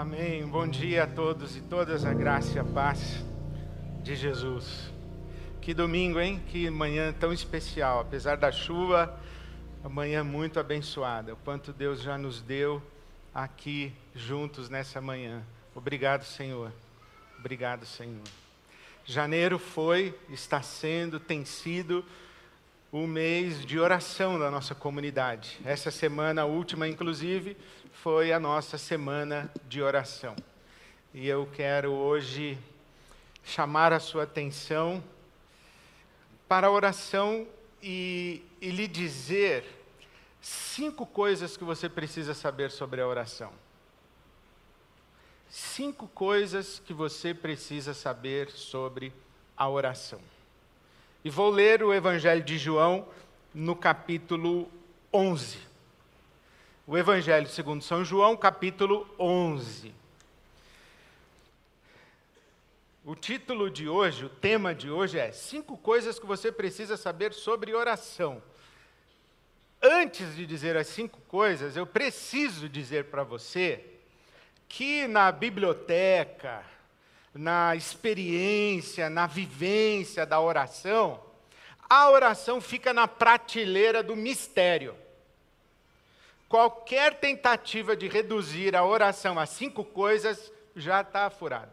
Amém. Bom dia a todos e todas, a graça e a paz de Jesus. Que domingo, hein? Que manhã tão especial. Apesar da chuva, amanhã muito abençoada. O quanto Deus já nos deu aqui juntos nessa manhã. Obrigado, Senhor. Obrigado, Senhor. Janeiro foi, está sendo, tem sido o mês de oração da nossa comunidade. Essa semana, a última, inclusive, foi a nossa semana de oração. E eu quero hoje chamar a sua atenção para a oração e, e lhe dizer cinco coisas que você precisa saber sobre a oração. Cinco coisas que você precisa saber sobre a oração. E vou ler o Evangelho de João no capítulo 11. O Evangelho segundo São João, capítulo 11. O título de hoje, o tema de hoje é Cinco coisas que você precisa saber sobre oração. Antes de dizer as cinco coisas, eu preciso dizer para você que na biblioteca, na experiência, na vivência da oração, a oração fica na prateleira do mistério qualquer tentativa de reduzir a oração a cinco coisas já está furada.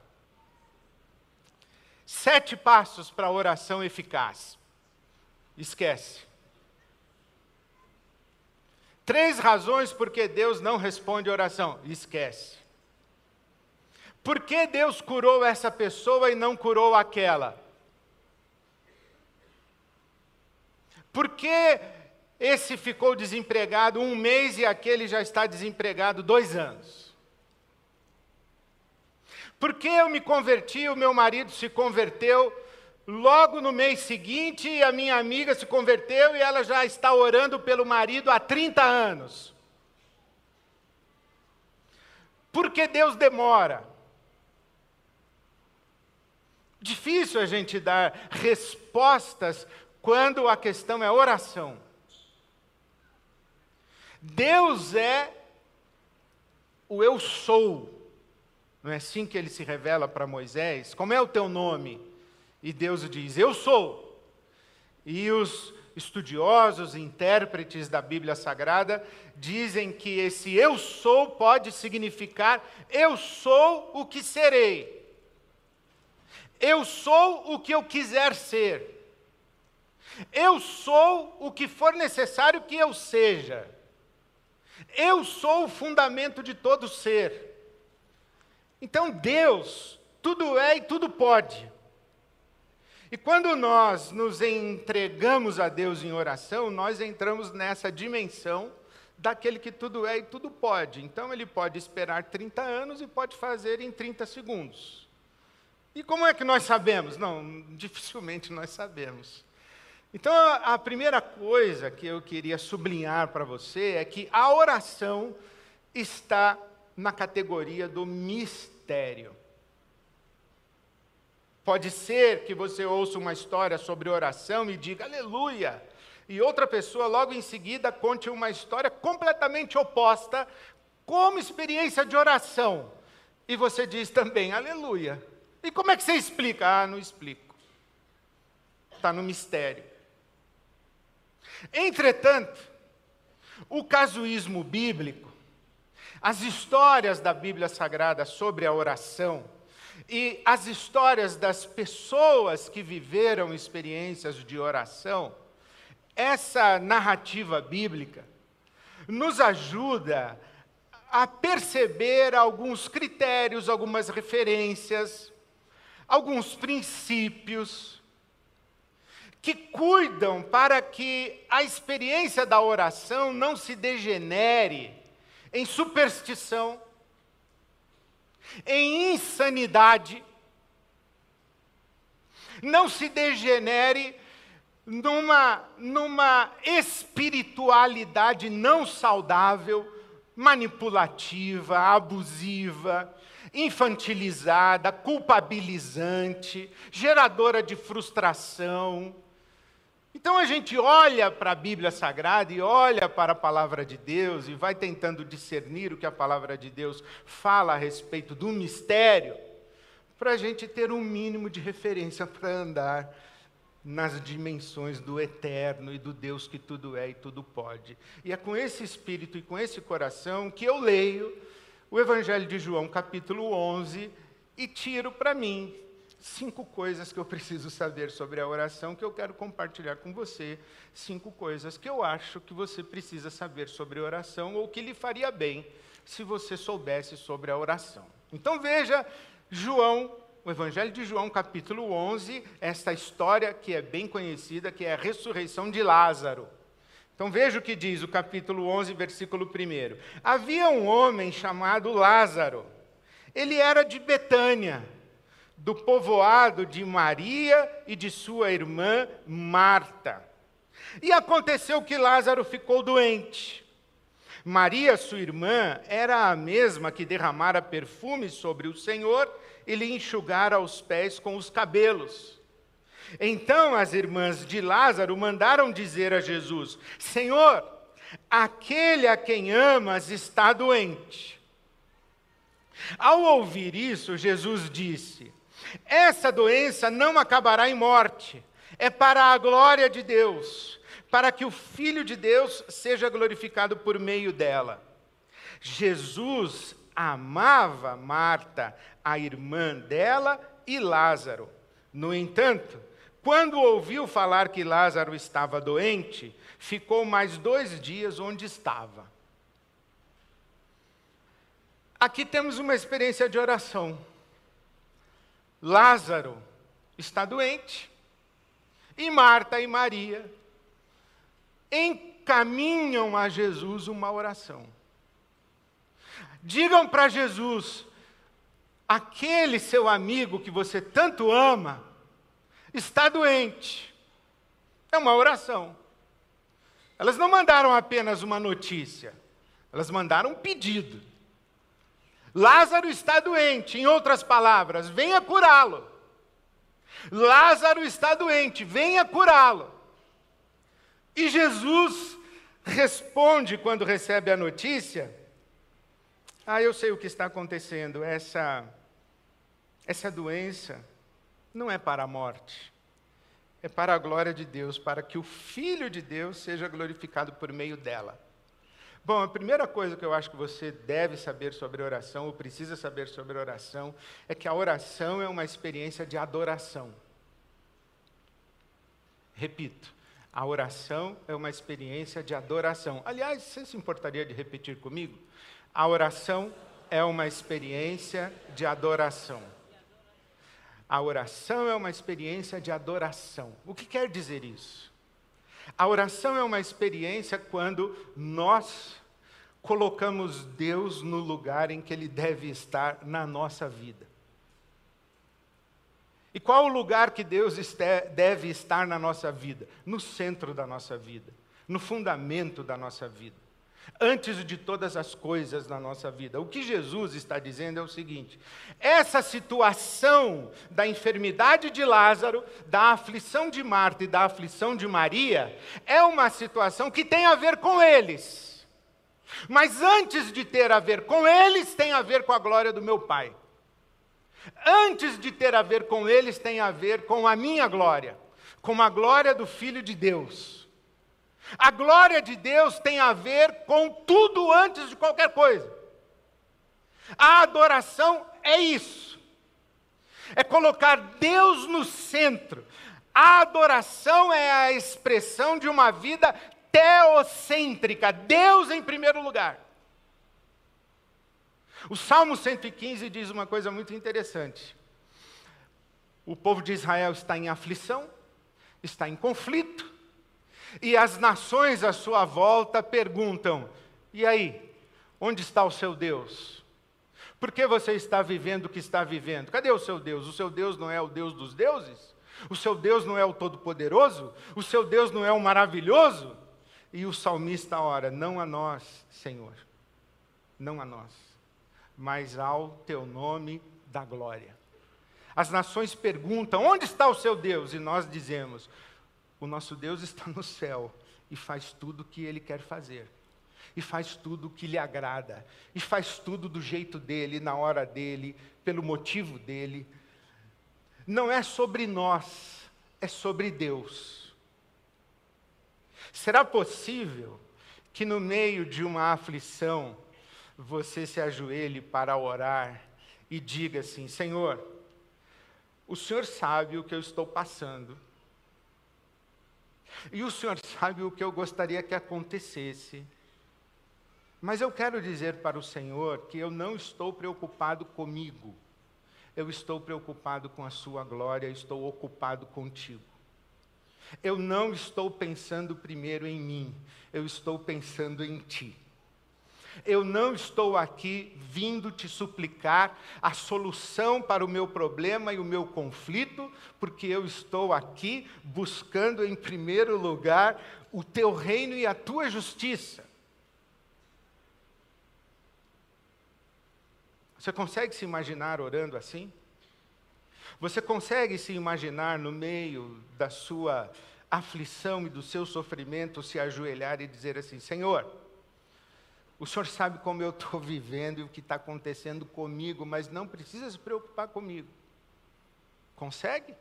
Sete passos para a oração eficaz. Esquece. Três razões por que Deus não responde oração. Esquece. Por que Deus curou essa pessoa e não curou aquela? Por que esse ficou desempregado um mês e aquele já está desempregado dois anos. Porque eu me converti, o meu marido se converteu, logo no mês seguinte a minha amiga se converteu e ela já está orando pelo marido há 30 anos. Por que Deus demora? Difícil a gente dar respostas quando a questão é oração. Deus é o eu sou. Não é assim que ele se revela para Moisés? Como é o teu nome? E Deus diz: Eu sou. E os estudiosos, intérpretes da Bíblia Sagrada, dizem que esse eu sou pode significar eu sou o que serei. Eu sou o que eu quiser ser. Eu sou o que for necessário que eu seja. Eu sou o fundamento de todo ser. Então Deus, tudo é e tudo pode. E quando nós nos entregamos a Deus em oração, nós entramos nessa dimensão daquele que tudo é e tudo pode. Então ele pode esperar 30 anos e pode fazer em 30 segundos. E como é que nós sabemos? Não, dificilmente nós sabemos. Então, a primeira coisa que eu queria sublinhar para você é que a oração está na categoria do mistério. Pode ser que você ouça uma história sobre oração e diga aleluia, e outra pessoa logo em seguida conte uma história completamente oposta, como experiência de oração. E você diz também aleluia. E como é que você explica? Ah, não explico. Está no mistério. Entretanto, o casuísmo bíblico, as histórias da Bíblia Sagrada sobre a oração e as histórias das pessoas que viveram experiências de oração, essa narrativa bíblica nos ajuda a perceber alguns critérios, algumas referências, alguns princípios que cuidam para que a experiência da oração não se degenere em superstição, em insanidade, não se degenere numa, numa espiritualidade não saudável, manipulativa, abusiva, infantilizada, culpabilizante, geradora de frustração Então a gente olha para a Bíblia Sagrada e olha para a palavra de Deus e vai tentando discernir o que a palavra de Deus fala a respeito do mistério, para a gente ter um mínimo de referência para andar nas dimensões do eterno e do Deus que tudo é e tudo pode. E é com esse espírito e com esse coração que eu leio o Evangelho de João, capítulo 11, e tiro para mim cinco coisas que eu preciso saber sobre a oração que eu quero compartilhar com você. Cinco coisas que eu acho que você precisa saber sobre oração ou que lhe faria bem se você soubesse sobre a oração. Então veja João, o Evangelho de João, capítulo 11, esta história que é bem conhecida, que é a ressurreição de Lázaro. Então veja o que diz o capítulo 11, versículo 1. Havia um homem chamado Lázaro. Ele era de Betânia do povoado de Maria e de sua irmã Marta. E aconteceu que Lázaro ficou doente. Maria, sua irmã, era a mesma que derramara perfume sobre o Senhor e lhe enxugara os pés com os cabelos. Então as irmãs de Lázaro mandaram dizer a Jesus: Senhor, aquele a quem amas está doente. Ao ouvir isso, Jesus disse: essa doença não acabará em morte, é para a glória de Deus, para que o Filho de Deus seja glorificado por meio dela. Jesus amava Marta, a irmã dela, e Lázaro. No entanto, quando ouviu falar que Lázaro estava doente, ficou mais dois dias onde estava. Aqui temos uma experiência de oração. Lázaro está doente. E Marta e Maria encaminham a Jesus uma oração. Digam para Jesus: aquele seu amigo que você tanto ama está doente. É uma oração. Elas não mandaram apenas uma notícia, elas mandaram um pedido. Lázaro está doente, em outras palavras, venha curá-lo. Lázaro está doente, venha curá-lo. E Jesus responde quando recebe a notícia: Ah, eu sei o que está acontecendo, essa, essa doença não é para a morte, é para a glória de Deus, para que o Filho de Deus seja glorificado por meio dela. Bom, a primeira coisa que eu acho que você deve saber sobre oração, ou precisa saber sobre oração, é que a oração é uma experiência de adoração. Repito, a oração é uma experiência de adoração. Aliás, você se importaria de repetir comigo? A oração é uma experiência de adoração. A oração é uma experiência de adoração. O que quer dizer isso? A oração é uma experiência quando nós colocamos Deus no lugar em que Ele deve estar na nossa vida. E qual o lugar que Deus deve estar na nossa vida? No centro da nossa vida, no fundamento da nossa vida, antes de todas as coisas na nossa vida. O que Jesus está dizendo é o seguinte: essa situação da enfermidade de Lázaro, da aflição de Marta e da aflição de Maria, é uma situação que tem a ver com eles. Mas antes de ter a ver com eles, tem a ver com a glória do meu Pai. Antes de ter a ver com eles, tem a ver com a minha glória, com a glória do Filho de Deus. A glória de Deus tem a ver com tudo antes de qualquer coisa. A adoração é isso. É colocar Deus no centro. A adoração é a expressão de uma vida teocêntrica, Deus em primeiro lugar. O Salmo 115 diz uma coisa muito interessante. O povo de Israel está em aflição, está em conflito, e as nações à sua volta perguntam: e aí, onde está o seu Deus? Por que você está vivendo o que está vivendo? Cadê o seu Deus? O seu Deus não é o Deus dos deuses? O seu Deus não é o Todo-Poderoso? O seu Deus não é o Maravilhoso? E o salmista ora: Não a nós, Senhor, não a nós, mas ao teu nome da glória. As nações perguntam: Onde está o seu Deus? E nós dizemos: O nosso Deus está no céu e faz tudo o que ele quer fazer. E faz tudo o que lhe agrada. E faz tudo do jeito dele, na hora dele, pelo motivo dele. Não é sobre nós, é sobre Deus. Será possível que no meio de uma aflição você se ajoelhe para orar e diga assim: Senhor, o Senhor sabe o que eu estou passando. E o Senhor sabe o que eu gostaria que acontecesse. Mas eu quero dizer para o Senhor que eu não estou preocupado comigo. Eu estou preocupado com a Sua glória, estou ocupado contigo. Eu não estou pensando primeiro em mim, eu estou pensando em Ti. Eu não estou aqui vindo te suplicar a solução para o meu problema e o meu conflito, porque eu estou aqui buscando em primeiro lugar o teu reino e a tua justiça. Você consegue se imaginar orando assim? Você consegue se imaginar no meio da sua aflição e do seu sofrimento se ajoelhar e dizer assim: Senhor, o Senhor sabe como eu estou vivendo e o que está acontecendo comigo, mas não precisa se preocupar comigo. Consegue?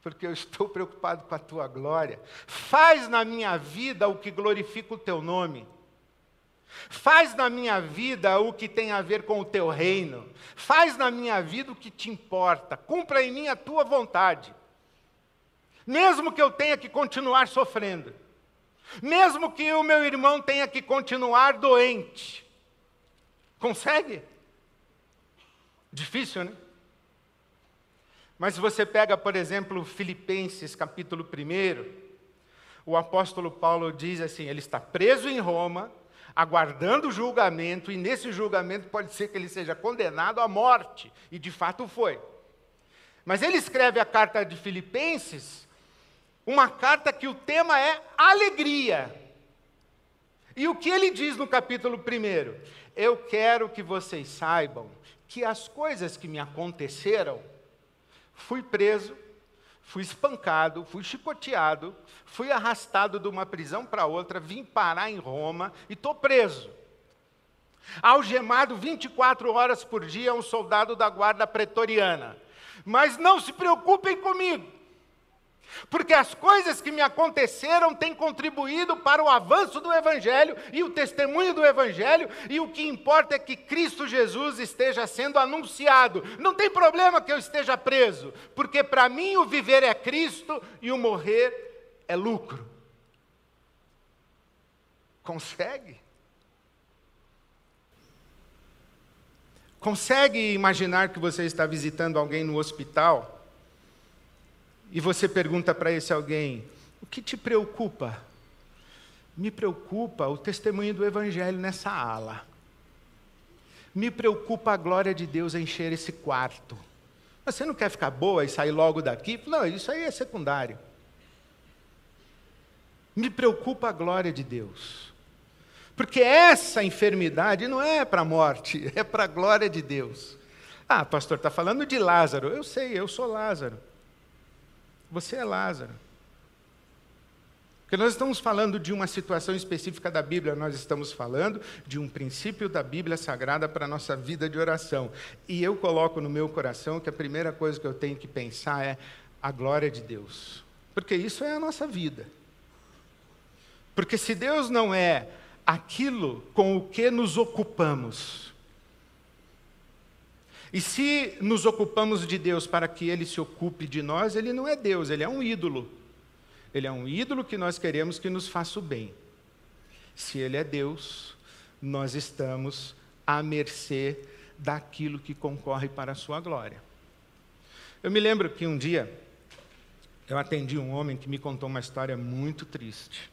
Porque eu estou preocupado com a tua glória. Faz na minha vida o que glorifica o teu nome. Faz na minha vida o que tem a ver com o teu reino. Faz na minha vida o que te importa. Cumpra em mim a tua vontade. Mesmo que eu tenha que continuar sofrendo mesmo que o meu irmão tenha que continuar doente. Consegue? Difícil, né? Mas se você pega, por exemplo, Filipenses capítulo 1, o apóstolo Paulo diz assim: ele está preso em Roma, aguardando julgamento, e nesse julgamento pode ser que ele seja condenado à morte, e de fato foi. Mas ele escreve a carta de Filipenses uma carta que o tema é alegria. E o que ele diz no capítulo 1? Eu quero que vocês saibam que as coisas que me aconteceram, fui preso, fui espancado, fui chicoteado, fui arrastado de uma prisão para outra, vim parar em Roma e estou preso. Algemado 24 horas por dia, um soldado da guarda pretoriana. Mas não se preocupem comigo, porque as coisas que me aconteceram têm contribuído para o avanço do Evangelho e o testemunho do Evangelho, e o que importa é que Cristo Jesus esteja sendo anunciado. Não tem problema que eu esteja preso, porque para mim o viver é Cristo e o morrer é lucro. Consegue? Consegue imaginar que você está visitando alguém no hospital? E você pergunta para esse alguém: o que te preocupa? Me preocupa o testemunho do Evangelho nessa ala. Me preocupa a glória de Deus encher esse quarto. Você não quer ficar boa e sair logo daqui? Não, isso aí é secundário. Me preocupa a glória de Deus. Porque essa enfermidade não é para a morte, é para a glória de Deus. Ah, pastor, está falando de Lázaro. Eu sei, eu sou Lázaro. Você é Lázaro. Porque nós estamos falando de uma situação específica da Bíblia, nós estamos falando de um princípio da Bíblia Sagrada para a nossa vida de oração. E eu coloco no meu coração que a primeira coisa que eu tenho que pensar é a glória de Deus. Porque isso é a nossa vida. Porque se Deus não é aquilo com o que nos ocupamos, e se nos ocupamos de Deus para que Ele se ocupe de nós, Ele não é Deus, Ele é um ídolo. Ele é um ídolo que nós queremos que nos faça o bem. Se Ele é Deus, nós estamos à mercê daquilo que concorre para a Sua glória. Eu me lembro que um dia eu atendi um homem que me contou uma história muito triste.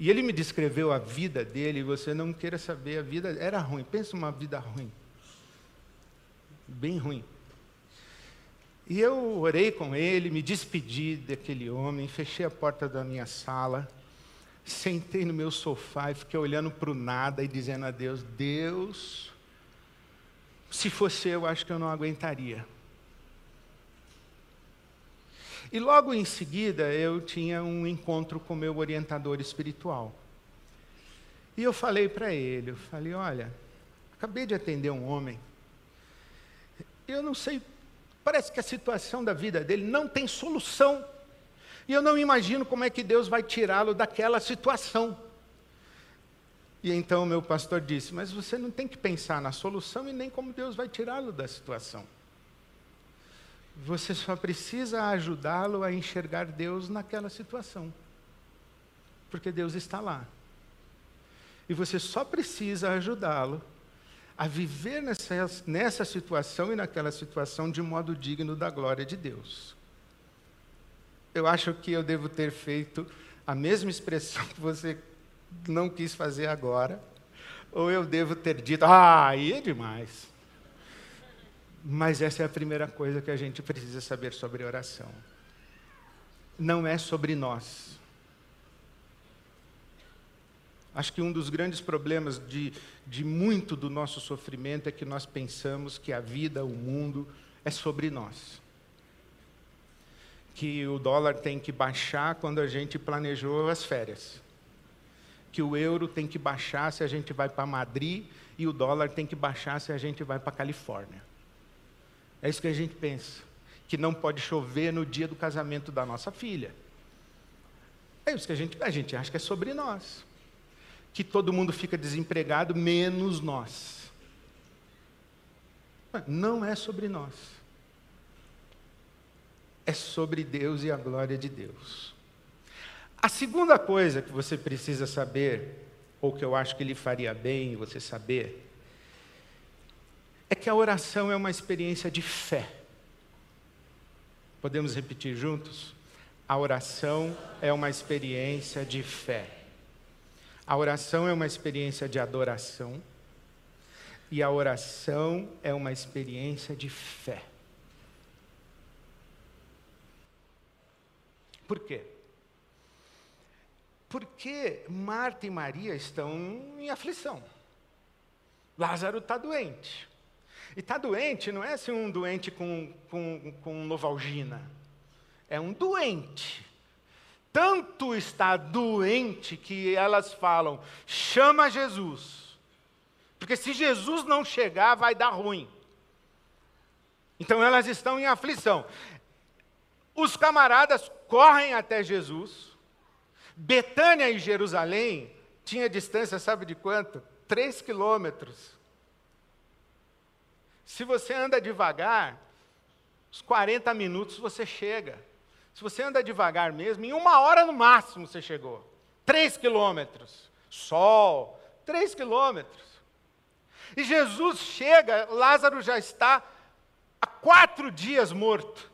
E ele me descreveu a vida dele, e você não queira saber, a vida era ruim. Pensa uma vida ruim bem ruim. E eu orei com ele, me despedi daquele homem, fechei a porta da minha sala, sentei no meu sofá e fiquei olhando para o nada e dizendo a Deus: Deus, se fosse eu, acho que eu não aguentaria. E logo em seguida eu tinha um encontro com meu orientador espiritual. E eu falei para ele, eu falei, olha, acabei de atender um homem. Eu não sei, parece que a situação da vida dele não tem solução. E eu não imagino como é que Deus vai tirá-lo daquela situação. E então meu pastor disse: Mas você não tem que pensar na solução e nem como Deus vai tirá-lo da situação. Você só precisa ajudá-lo a enxergar Deus naquela situação. Porque Deus está lá. E você só precisa ajudá-lo a viver nessa, nessa situação e naquela situação de modo digno da glória de Deus. Eu acho que eu devo ter feito a mesma expressão que você não quis fazer agora, ou eu devo ter dito, ah, aí é demais. Mas essa é a primeira coisa que a gente precisa saber sobre oração. Não é sobre nós. Acho que um dos grandes problemas de, de muito do nosso sofrimento é que nós pensamos que a vida, o mundo, é sobre nós. Que o dólar tem que baixar quando a gente planejou as férias. Que o euro tem que baixar se a gente vai para Madrid e o dólar tem que baixar se a gente vai para Califórnia. É isso que a gente pensa. Que não pode chover no dia do casamento da nossa filha. É isso que a gente, a gente acha que é sobre nós. Que todo mundo fica desempregado, menos nós. Não é sobre nós. É sobre Deus e a glória de Deus. A segunda coisa que você precisa saber, ou que eu acho que lhe faria bem você saber, é que a oração é uma experiência de fé. Podemos repetir juntos? A oração é uma experiência de fé. A oração é uma experiência de adoração. E a oração é uma experiência de fé. Por quê? Porque Marta e Maria estão em aflição. Lázaro está doente. E está doente não é assim um doente com, com, com novalgina. É um doente. Tanto está doente que elas falam: chama Jesus. Porque se Jesus não chegar, vai dar ruim. Então elas estão em aflição. Os camaradas correm até Jesus. Betânia e Jerusalém tinha distância, sabe de quanto? Três quilômetros. Se você anda devagar, uns 40 minutos você chega. Se você anda devagar mesmo, em uma hora no máximo você chegou. Três quilômetros. Sol, três quilômetros. E Jesus chega, Lázaro já está há quatro dias morto.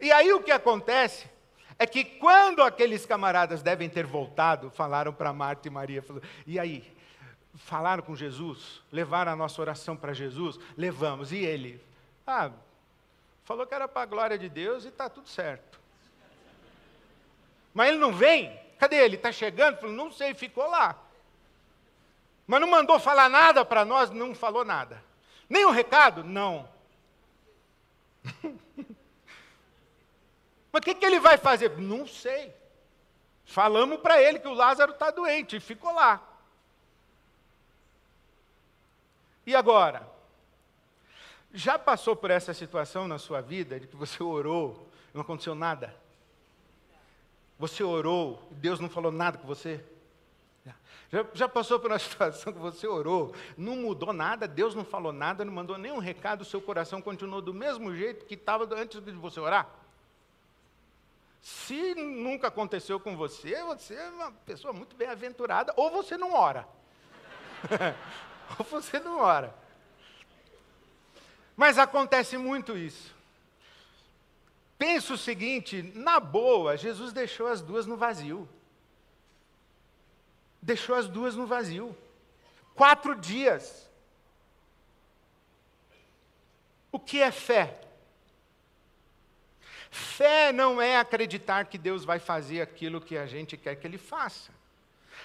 E aí o que acontece é que quando aqueles camaradas devem ter voltado, falaram para Marta e Maria, falaram, e aí, falaram com Jesus, levaram a nossa oração para Jesus, levamos. E ele? Ah, falou que era para a glória de Deus e está tudo certo. Mas ele não vem? Cadê ele? Está chegando? Falou, não sei, ficou lá. Mas não mandou falar nada para nós? Não falou nada. Nem um recado? Não. Mas o que, que ele vai fazer? Não sei. Falamos para ele que o Lázaro está doente e ficou lá. E agora? Já passou por essa situação na sua vida de que você orou e não aconteceu nada? Você orou e Deus não falou nada com você? Já, já, passou por uma situação que você orou, não mudou nada, Deus não falou nada, não mandou nenhum recado, o seu coração continuou do mesmo jeito que estava antes de você orar? Se nunca aconteceu com você, você é uma pessoa muito bem-aventurada, ou você não ora. ou você não ora. Mas acontece muito isso. Pensa o seguinte: na boa, Jesus deixou as duas no vazio. Deixou as duas no vazio. Quatro dias. O que é fé? Fé não é acreditar que Deus vai fazer aquilo que a gente quer que Ele faça.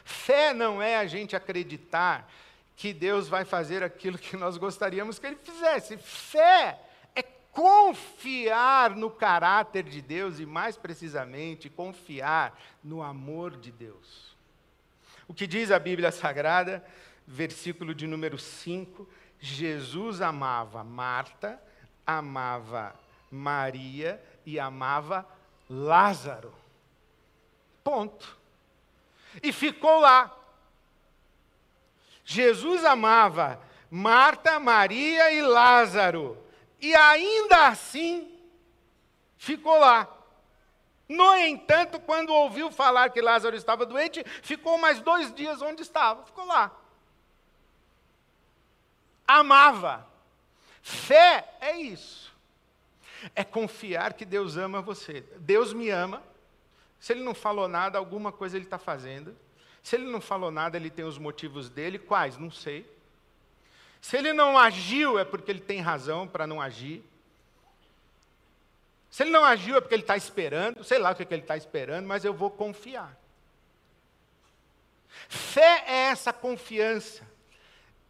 Fé não é a gente acreditar que Deus vai fazer aquilo que nós gostaríamos que Ele fizesse. Fé é confiar no caráter de Deus e, mais precisamente, confiar no amor de Deus. O que diz a Bíblia Sagrada, versículo de número 5, Jesus amava Marta, amava Maria e amava Lázaro. Ponto. E ficou lá. Jesus amava Marta, Maria e Lázaro. E ainda assim, ficou lá. No entanto, quando ouviu falar que Lázaro estava doente, ficou mais dois dias onde estava, ficou lá. Amava. Fé é isso. É confiar que Deus ama você. Deus me ama. Se ele não falou nada, alguma coisa ele está fazendo. Se ele não falou nada, ele tem os motivos dele. Quais? Não sei. Se ele não agiu, é porque ele tem razão para não agir. Se ele não agiu, é porque ele está esperando. Sei lá o que, é que ele está esperando, mas eu vou confiar. Fé é essa confiança.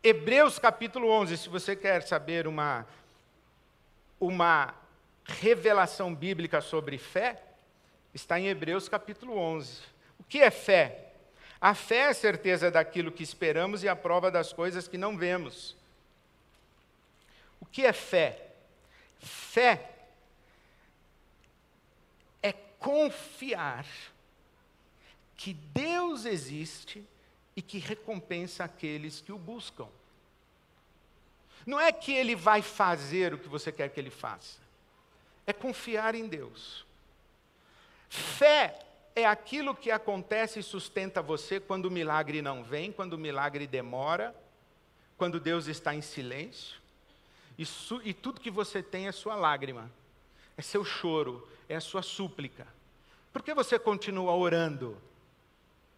Hebreus capítulo 11, se você quer saber uma, uma revelação bíblica sobre fé, está em Hebreus capítulo 11. O que é fé? A fé é a certeza daquilo que esperamos e a prova das coisas que não vemos. O que é fé? Fé é confiar que Deus existe e que recompensa aqueles que o buscam. Não é que ele vai fazer o que você quer que ele faça, é confiar em Deus. Fé é aquilo que acontece e sustenta você quando o milagre não vem, quando o milagre demora, quando Deus está em silêncio. E, e tudo que você tem é sua lágrima, é seu choro, é a sua súplica. Por que você continua orando?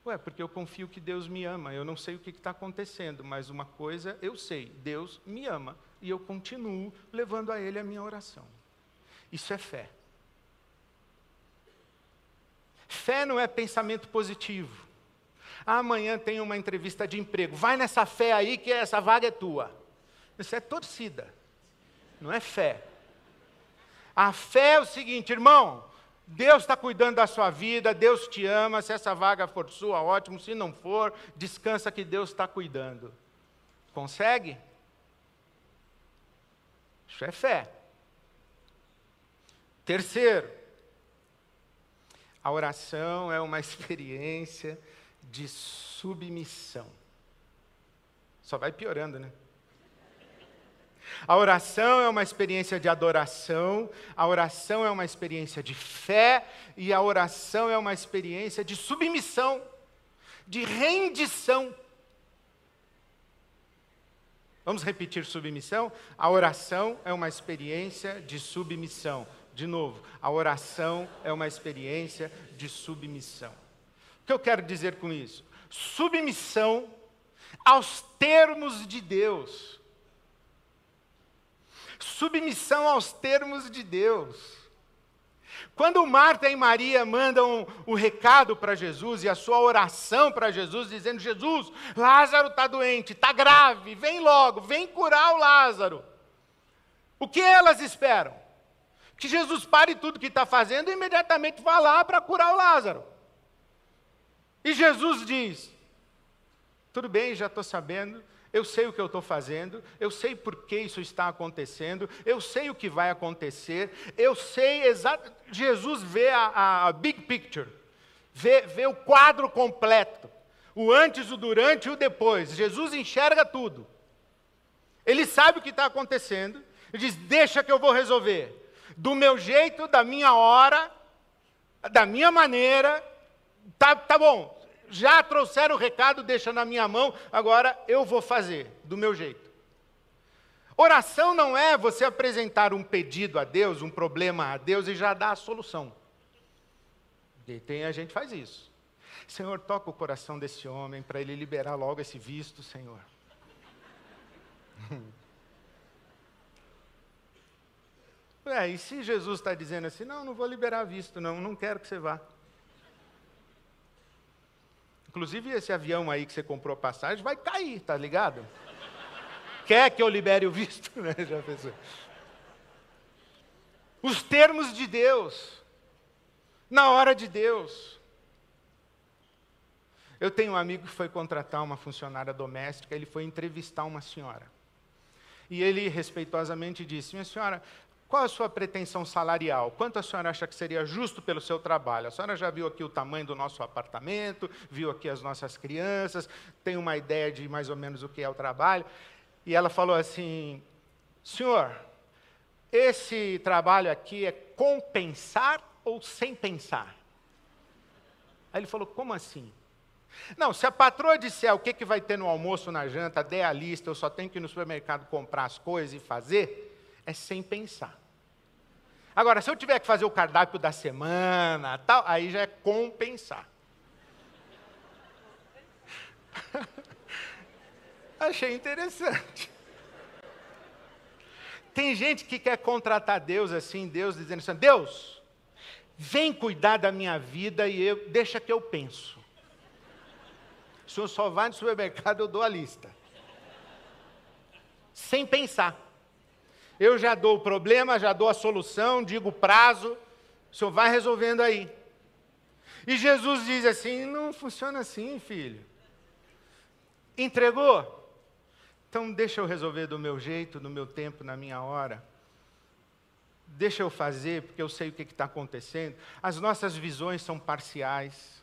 Ué, porque eu confio que Deus me ama. Eu não sei o que está acontecendo, mas uma coisa eu sei: Deus me ama. E eu continuo levando a Ele a minha oração. Isso é fé. Fé não é pensamento positivo. amanhã tem uma entrevista de emprego. Vai nessa fé aí que essa vaga é tua. Isso é torcida. Não é fé. A fé é o seguinte, irmão. Deus está cuidando da sua vida, Deus te ama. Se essa vaga for sua, ótimo. Se não for, descansa que Deus está cuidando. Consegue? Isso é fé. Terceiro, a oração é uma experiência de submissão. Só vai piorando, né? A oração é uma experiência de adoração, a oração é uma experiência de fé e a oração é uma experiência de submissão, de rendição. Vamos repetir submissão? A oração é uma experiência de submissão. De novo, a oração é uma experiência de submissão. O que eu quero dizer com isso? Submissão aos termos de Deus. Submissão aos termos de Deus. Quando Marta e Maria mandam o recado para Jesus e a sua oração para Jesus, dizendo: Jesus, Lázaro está doente, está grave, vem logo, vem curar o Lázaro. O que elas esperam? Que Jesus pare tudo que está fazendo e imediatamente vá lá para curar o Lázaro. E Jesus diz: tudo bem, já estou sabendo, eu sei o que eu estou fazendo, eu sei por que isso está acontecendo, eu sei o que vai acontecer, eu sei exatamente. Jesus vê a, a, big picture, vê, vê o quadro completo, o antes, o durante e o depois. Jesus enxerga tudo. Ele sabe o que está acontecendo, ele diz: Deixa que eu vou resolver do meu jeito, da minha hora, da minha maneira. Tá, tá bom, já trouxeram o recado, deixa na minha mão, agora eu vou fazer do meu jeito. Oração não é você apresentar um pedido a Deus, um problema a Deus e já dar a solução. E tem a gente faz isso. Senhor, toca o coração desse homem para ele liberar logo esse visto, Senhor. É, e se Jesus está dizendo assim, não, não vou liberar visto, não, não quero que você vá. Inclusive esse avião aí que você comprou passagem vai cair, tá ligado? Quer que eu libere o visto? Né? Já pensou? os termos de Deus, na hora de Deus. Eu tenho um amigo que foi contratar uma funcionária doméstica, ele foi entrevistar uma senhora. E ele respeitosamente disse: Minha senhora, qual a sua pretensão salarial? Quanto a senhora acha que seria justo pelo seu trabalho? A senhora já viu aqui o tamanho do nosso apartamento, viu aqui as nossas crianças, tem uma ideia de mais ou menos o que é o trabalho. E ela falou assim: Senhor, esse trabalho aqui é compensar ou sem pensar? Aí ele falou: Como assim? Não, se a patroa disser o que, que vai ter no almoço, na janta, der a lista, eu só tenho que ir no supermercado comprar as coisas e fazer, é sem pensar. Agora, se eu tiver que fazer o cardápio da semana, tal, aí já é compensar. Achei interessante. Tem gente que quer contratar Deus assim, Deus dizendo assim: Deus, vem cuidar da minha vida e eu, deixa que eu penso. O senhor só vai no supermercado, eu dou a lista. Sem pensar. Eu já dou o problema, já dou a solução, digo o prazo, o senhor vai resolvendo aí. E Jesus diz assim: não funciona assim, filho. Entregou? Então deixa eu resolver do meu jeito, no meu tempo, na minha hora. Deixa eu fazer, porque eu sei o que está acontecendo. As nossas visões são parciais.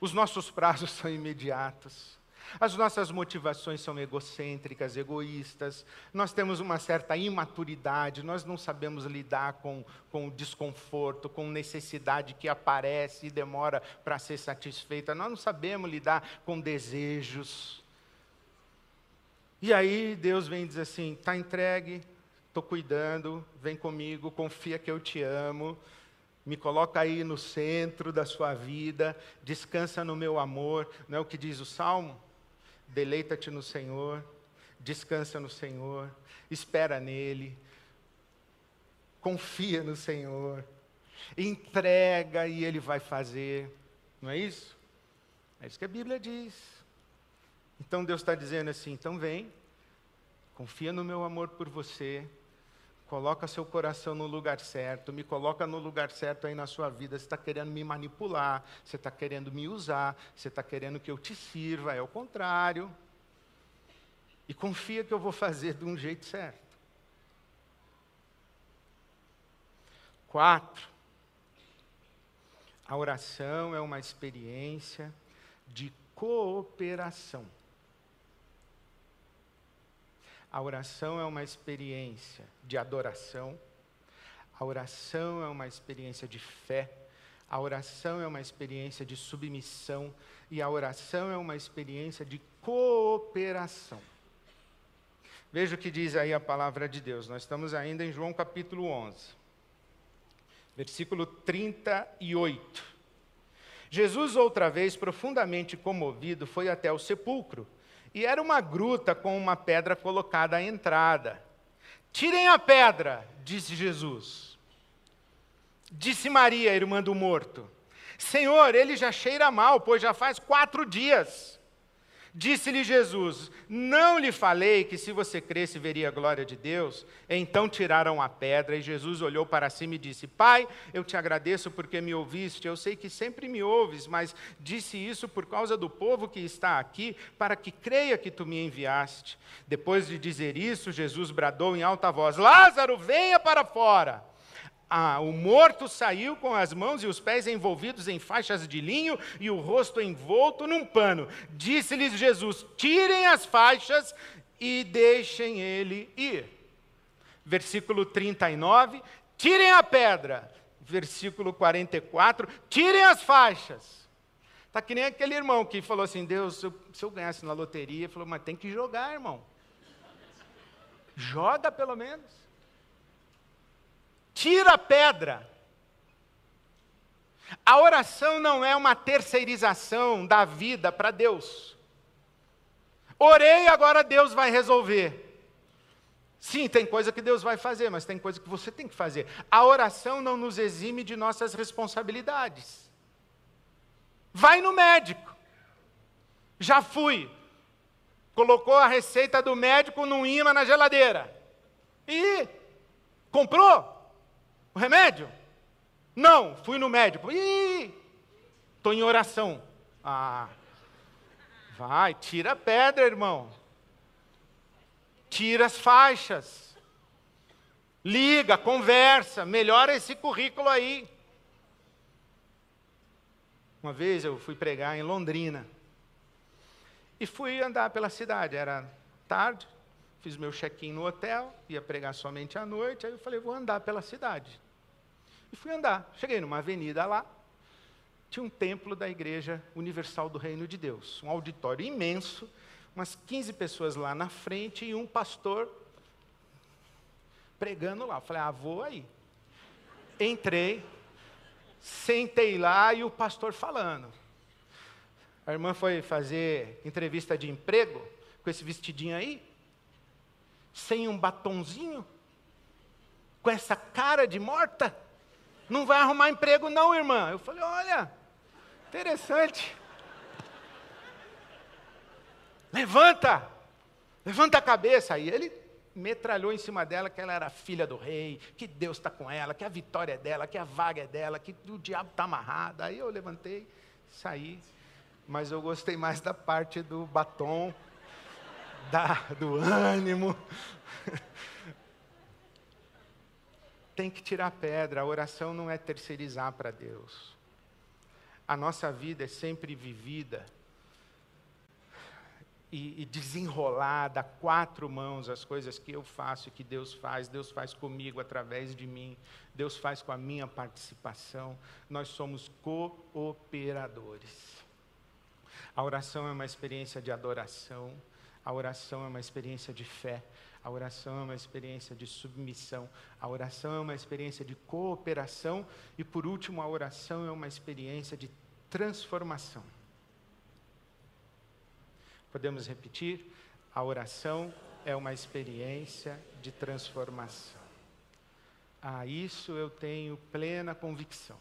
Os nossos prazos são imediatos. As nossas motivações são egocêntricas, egoístas, nós temos uma certa imaturidade, nós não sabemos lidar com, com o desconforto, com necessidade que aparece e demora para ser satisfeita, nós não sabemos lidar com desejos. E aí Deus vem e diz assim: está entregue, estou cuidando, vem comigo, confia que eu te amo, me coloca aí no centro da sua vida, descansa no meu amor, não é o que diz o Salmo? Deleita-te no Senhor, descansa no Senhor, espera nele, confia no Senhor, entrega e ele vai fazer. Não é isso? É isso que a Bíblia diz. Então Deus está dizendo assim: então vem, confia no meu amor por você, Coloca seu coração no lugar certo, me coloca no lugar certo aí na sua vida. Você está querendo me manipular, você está querendo me usar, você está querendo que eu te sirva, é o contrário. E confia que eu vou fazer de um jeito certo. Quatro, a oração é uma experiência de cooperação. A oração é uma experiência de adoração, a oração é uma experiência de fé, a oração é uma experiência de submissão e a oração é uma experiência de cooperação. Veja o que diz aí a palavra de Deus. Nós estamos ainda em João capítulo 11, versículo 38. Jesus, outra vez, profundamente comovido, foi até o sepulcro e era uma gruta com uma pedra colocada à entrada. Tirem a pedra, disse Jesus. Disse Maria, irmã do morto: Senhor, ele já cheira mal, pois já faz quatro dias. Disse-lhe Jesus: Não lhe falei que se você cresce veria a glória de Deus? Então tiraram a pedra e Jesus olhou para cima e disse: Pai, eu te agradeço porque me ouviste. Eu sei que sempre me ouves, mas disse isso por causa do povo que está aqui, para que creia que tu me enviaste. Depois de dizer isso, Jesus bradou em alta voz: Lázaro, venha para fora ah, o morto saiu com as mãos e os pés envolvidos em faixas de linho e o rosto envolto num pano. Disse-lhes Jesus: Tirem as faixas e deixem ele ir. Versículo 39: Tirem a pedra. Versículo 44: Tirem as faixas. Está que nem aquele irmão que falou assim: Deus, se eu, se eu ganhasse na loteria, falou, mas tem que jogar, irmão. Joga pelo menos tira a pedra. A oração não é uma terceirização da vida para Deus. Orei, agora Deus vai resolver. Sim, tem coisa que Deus vai fazer, mas tem coisa que você tem que fazer. A oração não nos exime de nossas responsabilidades. Vai no médico. Já fui. Colocou a receita do médico num imã na geladeira. E comprou. O remédio? Não, fui no médico. Ih, estou em oração. Ah, vai, tira a pedra, irmão. Tira as faixas. Liga, conversa, melhora esse currículo aí. Uma vez eu fui pregar em Londrina. E fui andar pela cidade. Era tarde, fiz meu check-in no hotel, ia pregar somente à noite. Aí eu falei, vou andar pela cidade. E fui andar. Cheguei numa avenida lá, tinha um templo da Igreja Universal do Reino de Deus, um auditório imenso, umas 15 pessoas lá na frente e um pastor pregando lá. Falei, ah, vou aí. Entrei, sentei lá e o pastor falando. A irmã foi fazer entrevista de emprego com esse vestidinho aí, sem um batonzinho, com essa cara de morta. Não vai arrumar emprego, não, irmã. Eu falei: olha, interessante. Levanta, levanta a cabeça. Aí ele metralhou em cima dela que ela era filha do rei, que Deus está com ela, que a vitória é dela, que a vaga é dela, que o diabo está amarrado. Aí eu levantei, saí, mas eu gostei mais da parte do batom, da, do ânimo. Tem que tirar pedra, a oração não é terceirizar para Deus. A nossa vida é sempre vivida e, e desenrolar, dar quatro mãos as coisas que eu faço e que Deus faz. Deus faz comigo através de mim. Deus faz com a minha participação. Nós somos cooperadores. A oração é uma experiência de adoração. A oração é uma experiência de fé. A oração é uma experiência de submissão. A oração é uma experiência de cooperação. E, por último, a oração é uma experiência de transformação. Podemos repetir? A oração é uma experiência de transformação. A isso eu tenho plena convicção.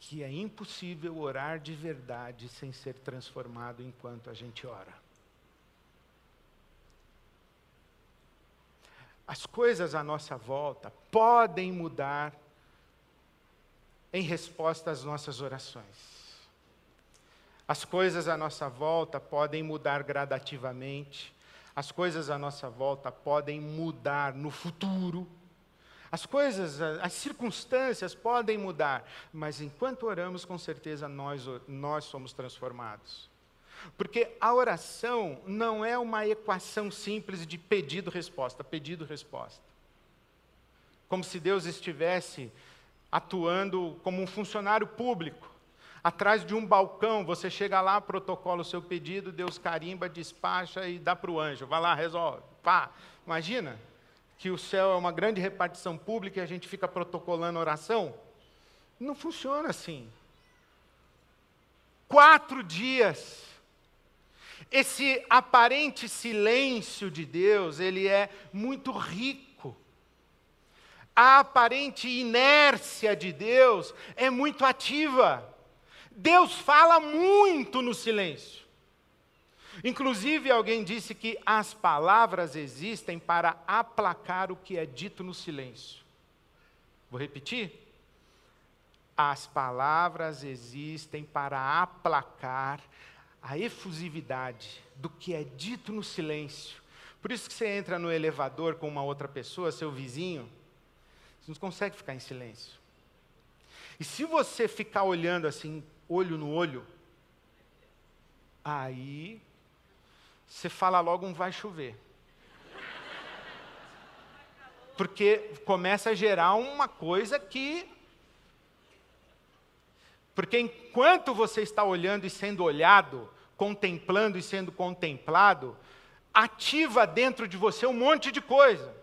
Que é impossível orar de verdade sem ser transformado enquanto a gente ora. As coisas à nossa volta podem mudar em resposta às nossas orações. As coisas à nossa volta podem mudar gradativamente, as coisas à nossa volta podem mudar no futuro. As coisas, as circunstâncias podem mudar, mas enquanto oramos, com certeza nós, nós somos transformados. Porque a oração não é uma equação simples de pedido-resposta, pedido-resposta. Como se Deus estivesse atuando como um funcionário público atrás de um balcão, você chega lá, protocola o seu pedido, Deus carimba, despacha e dá para o anjo. Vai lá, resolve. Pá. Imagina que o céu é uma grande repartição pública e a gente fica protocolando oração. Não funciona assim. Quatro dias. Esse aparente silêncio de Deus, ele é muito rico. A aparente inércia de Deus é muito ativa. Deus fala muito no silêncio. Inclusive, alguém disse que as palavras existem para aplacar o que é dito no silêncio. Vou repetir? As palavras existem para aplacar a efusividade do que é dito no silêncio. Por isso que você entra no elevador com uma outra pessoa, seu vizinho, você não consegue ficar em silêncio. E se você ficar olhando assim olho no olho, aí você fala logo um vai chover. Porque começa a gerar uma coisa que. Porque enquanto você está olhando e sendo olhado, contemplando e sendo contemplado, ativa dentro de você um monte de coisa.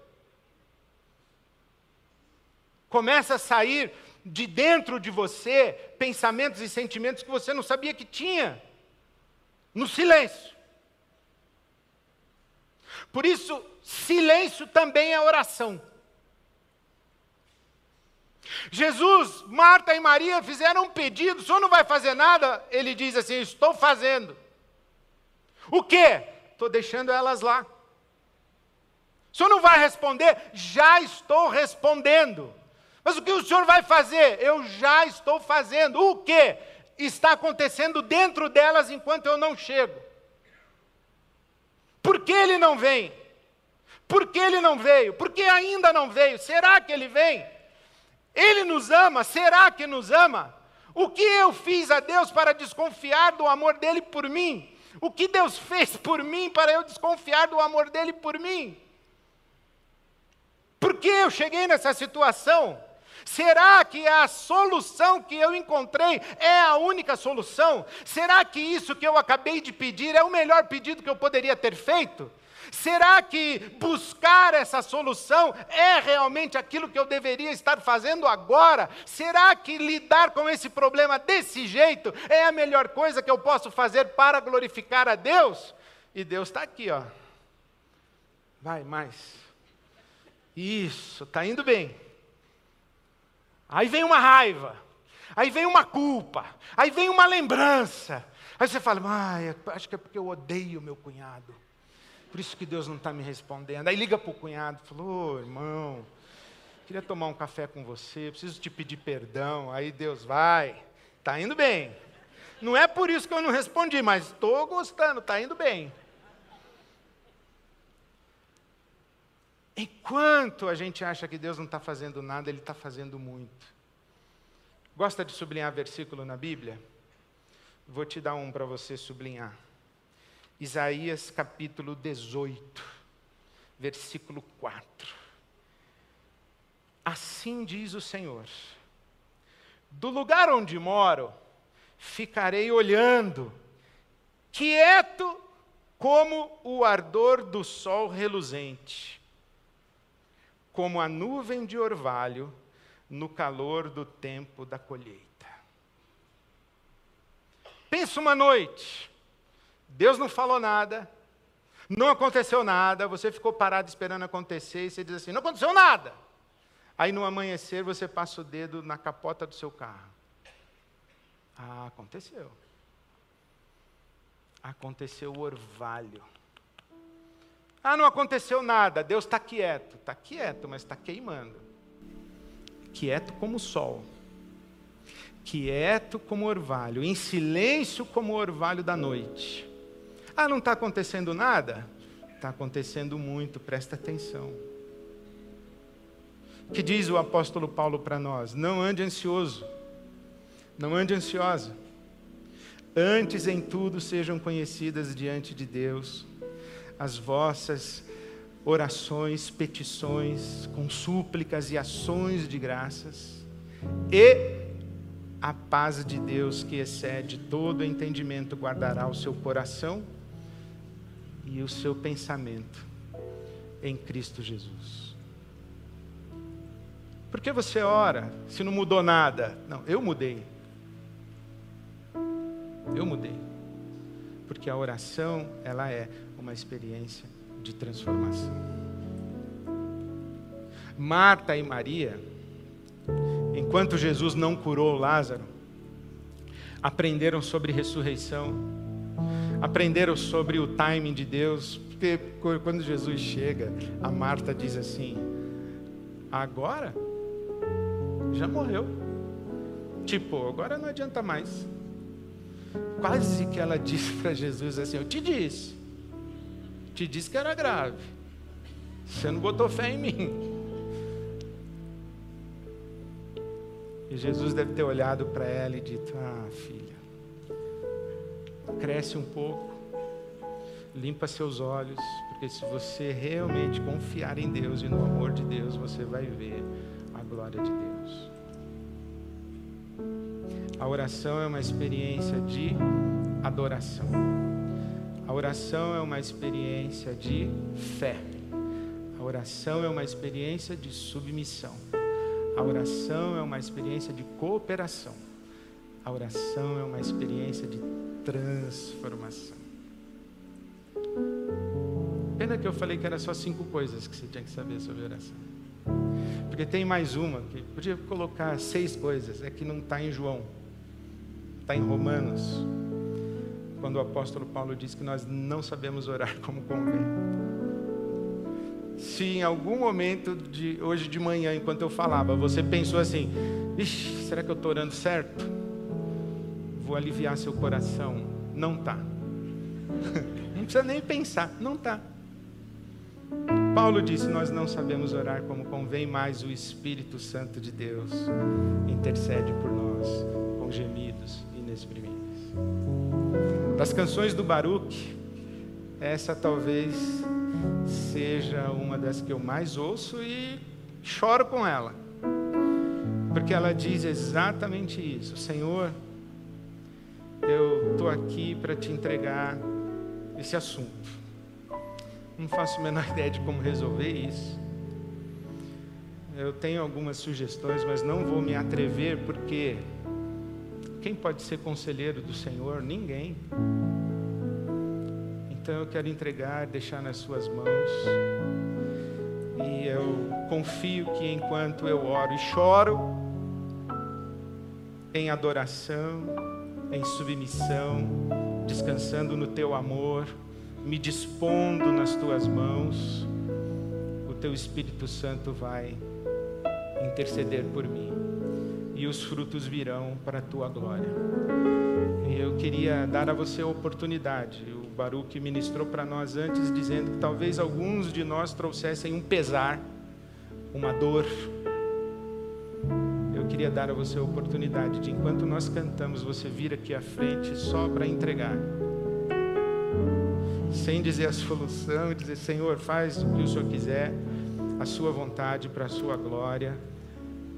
Começa a sair de dentro de você pensamentos e sentimentos que você não sabia que tinha, no silêncio. Por isso, silêncio também é oração. Jesus, Marta e Maria fizeram um pedido, o senhor não vai fazer nada? Ele diz assim: Estou fazendo. O quê? Estou deixando elas lá. O senhor não vai responder? Já estou respondendo. Mas o que o senhor vai fazer? Eu já estou fazendo. O que está acontecendo dentro delas enquanto eu não chego? Por que ele não vem? Por que ele não veio? Por que ainda não veio? Será que ele vem? Ele nos ama? Será que nos ama? O que eu fiz a Deus para desconfiar do amor dele por mim? O que Deus fez por mim para eu desconfiar do amor dele por mim? Por que eu cheguei nessa situação? Será que a solução que eu encontrei é a única solução? Será que isso que eu acabei de pedir é o melhor pedido que eu poderia ter feito? Será que buscar essa solução é realmente aquilo que eu deveria estar fazendo agora? Será que lidar com esse problema desse jeito é a melhor coisa que eu posso fazer para glorificar a Deus? E Deus está aqui, ó. Vai mais. Isso, está indo bem. Aí vem uma raiva, aí vem uma culpa, aí vem uma lembrança. Aí você fala, ah, acho que é porque eu odeio meu cunhado. Por isso que Deus não está me respondendo. Aí liga para o cunhado, falou, oh, irmão, queria tomar um café com você, preciso te pedir perdão. Aí Deus vai, está indo bem. Não é por isso que eu não respondi, mas estou gostando, está indo bem. Enquanto a gente acha que Deus não está fazendo nada, Ele está fazendo muito. Gosta de sublinhar versículo na Bíblia? Vou te dar um para você sublinhar. Isaías capítulo 18, versículo 4. Assim diz o Senhor: Do lugar onde moro, ficarei olhando, quieto como o ardor do sol reluzente, como a nuvem de orvalho no calor do tempo da colheita. Pensa uma noite, Deus não falou nada, não aconteceu nada, você ficou parado esperando acontecer e você diz assim: não aconteceu nada. Aí no amanhecer você passa o dedo na capota do seu carro. Ah, aconteceu. Aconteceu o orvalho. Ah, não aconteceu nada, Deus está quieto. Está quieto, mas está queimando. Quieto como o sol. Quieto como o orvalho, em silêncio como o orvalho da noite. Ah, não está acontecendo nada? Está acontecendo muito, presta atenção. O que diz o apóstolo Paulo para nós? Não ande ansioso, não ande ansiosa. Antes em tudo sejam conhecidas diante de Deus as vossas orações, petições, com súplicas e ações de graças, e a paz de Deus que excede todo entendimento guardará o seu coração e o seu pensamento em Cristo Jesus. Por que você ora se não mudou nada? Não, eu mudei. Eu mudei. Porque a oração, ela é uma experiência de transformação. Marta e Maria, enquanto Jesus não curou Lázaro, aprenderam sobre ressurreição, aprenderam sobre o timing de Deus, porque quando Jesus chega, a Marta diz assim: agora já morreu. Tipo, agora não adianta mais. Quase que ela disse para Jesus assim: Eu te disse, te disse que era grave. Você não botou fé em mim. E Jesus deve ter olhado para ela e dito: Ah, filha cresce um pouco, limpa seus olhos, porque se você realmente confiar em Deus e no amor de Deus, você vai ver a glória de Deus. A oração é uma experiência de adoração. A oração é uma experiência de fé. A oração é uma experiência de submissão. A oração é uma experiência de cooperação. A oração é uma experiência de transformação. Pena que eu falei que era só cinco coisas que você tinha que saber sobre oração. Porque tem mais uma, que podia colocar seis coisas, é que não está em João, está em Romanos, quando o apóstolo Paulo diz que nós não sabemos orar como convém. se em algum momento de hoje de manhã, enquanto eu falava, você pensou assim: será que eu estou orando certo? Vou aliviar seu coração. Não tá. Não precisa nem pensar, não tá. Paulo disse: Nós não sabemos orar como convém, mas o Espírito Santo de Deus intercede por nós com gemidos inexprimíveis. Das canções do Baruch, essa talvez seja uma das que eu mais ouço e choro com ela, porque ela diz exatamente isso: Senhor, eu estou aqui para te entregar esse assunto. Não faço a menor ideia de como resolver isso. Eu tenho algumas sugestões, mas não vou me atrever porque quem pode ser conselheiro do Senhor? Ninguém. Então eu quero entregar, deixar nas suas mãos. E eu confio que enquanto eu oro e choro, em adoração, em submissão, descansando no teu amor, me dispondo nas tuas mãos, o teu Espírito Santo vai interceder por mim e os frutos virão para a tua glória. E eu queria dar a você a oportunidade. O Baruch ministrou para nós antes, dizendo que talvez alguns de nós trouxessem um pesar, uma dor. Queria dar a você a oportunidade de, enquanto nós cantamos, você vir aqui à frente só para entregar sem dizer a solução, dizer: Senhor, faz o que o Senhor quiser, a Sua vontade para a Sua glória.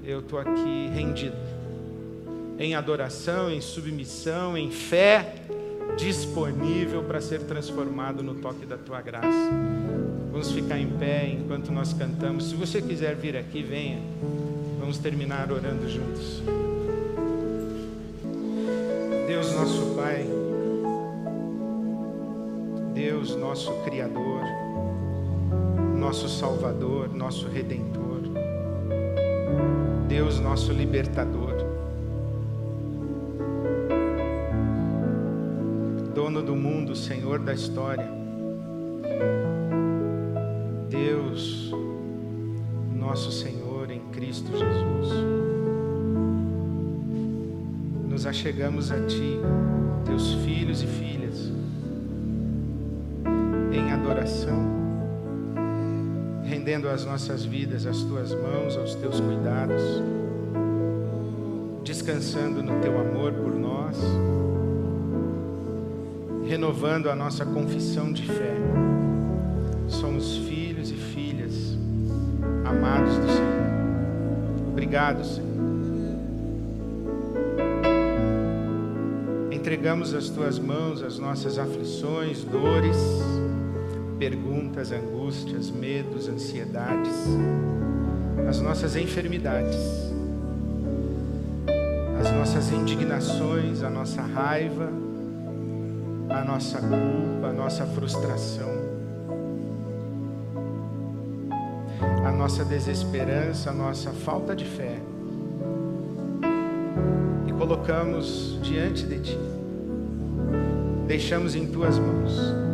Eu estou aqui rendido, em adoração, em submissão, em fé, disponível para ser transformado no toque da Tua graça. Vamos ficar em pé enquanto nós cantamos. Se você quiser vir aqui, venha. Vamos terminar orando juntos. Deus, nosso Pai. Deus, nosso Criador, nosso Salvador, nosso Redentor, Deus, nosso Libertador, Dono do mundo, Senhor da história, Deus, nosso Senhor em Cristo Jesus. Nos achegamos a Ti, Teus filhos e filhas adoração, rendendo as nossas vidas às tuas mãos, aos teus cuidados, descansando no teu amor por nós, renovando a nossa confissão de fé. Somos filhos e filhas amados do Senhor. Obrigado, Senhor. Entregamos às tuas mãos as nossas aflições, dores, perguntas, angústias, medos, ansiedades, as nossas enfermidades, as nossas indignações, a nossa raiva, a nossa culpa, a nossa frustração, a nossa desesperança, a nossa falta de fé. E colocamos diante de Ti, deixamos em Tuas mãos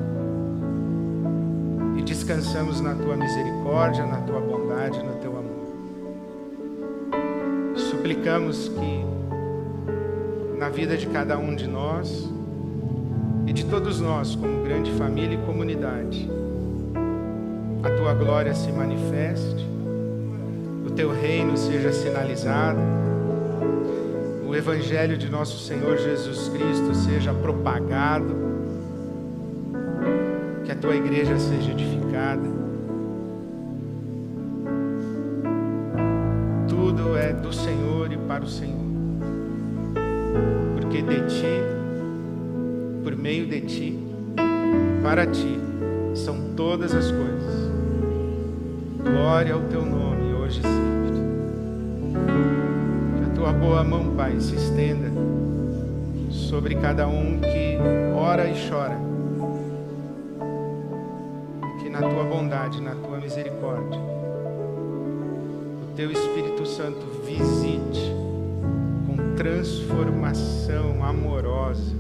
descansamos na tua misericórdia, na tua bondade, no teu amor. Suplicamos que na vida de cada um de nós e de todos nós, como grande família e comunidade, a tua glória se manifeste, o teu reino seja sinalizado, o evangelho de nosso Senhor Jesus Cristo seja propagado a tua igreja seja edificada. Tudo é do Senhor e para o Senhor. Porque de ti, por meio de ti, para ti, são todas as coisas. Glória ao teu nome, boa mão, Pai, se estenda sobre cada um que ora e chora na tua bondade, na tua misericórdia, o teu Espírito Santo visite com transformação amorosa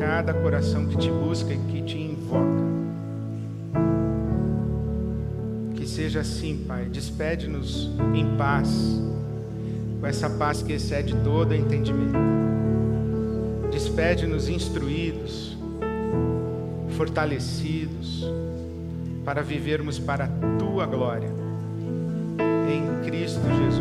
cada coração que te busca e que te invoca. seja assim, Pai. Despede-nos em paz, com essa paz que excede todo entendimento. Despede-nos instruídos, fortalecidos, para vivermos para a tua glória. Em Cristo Jesus.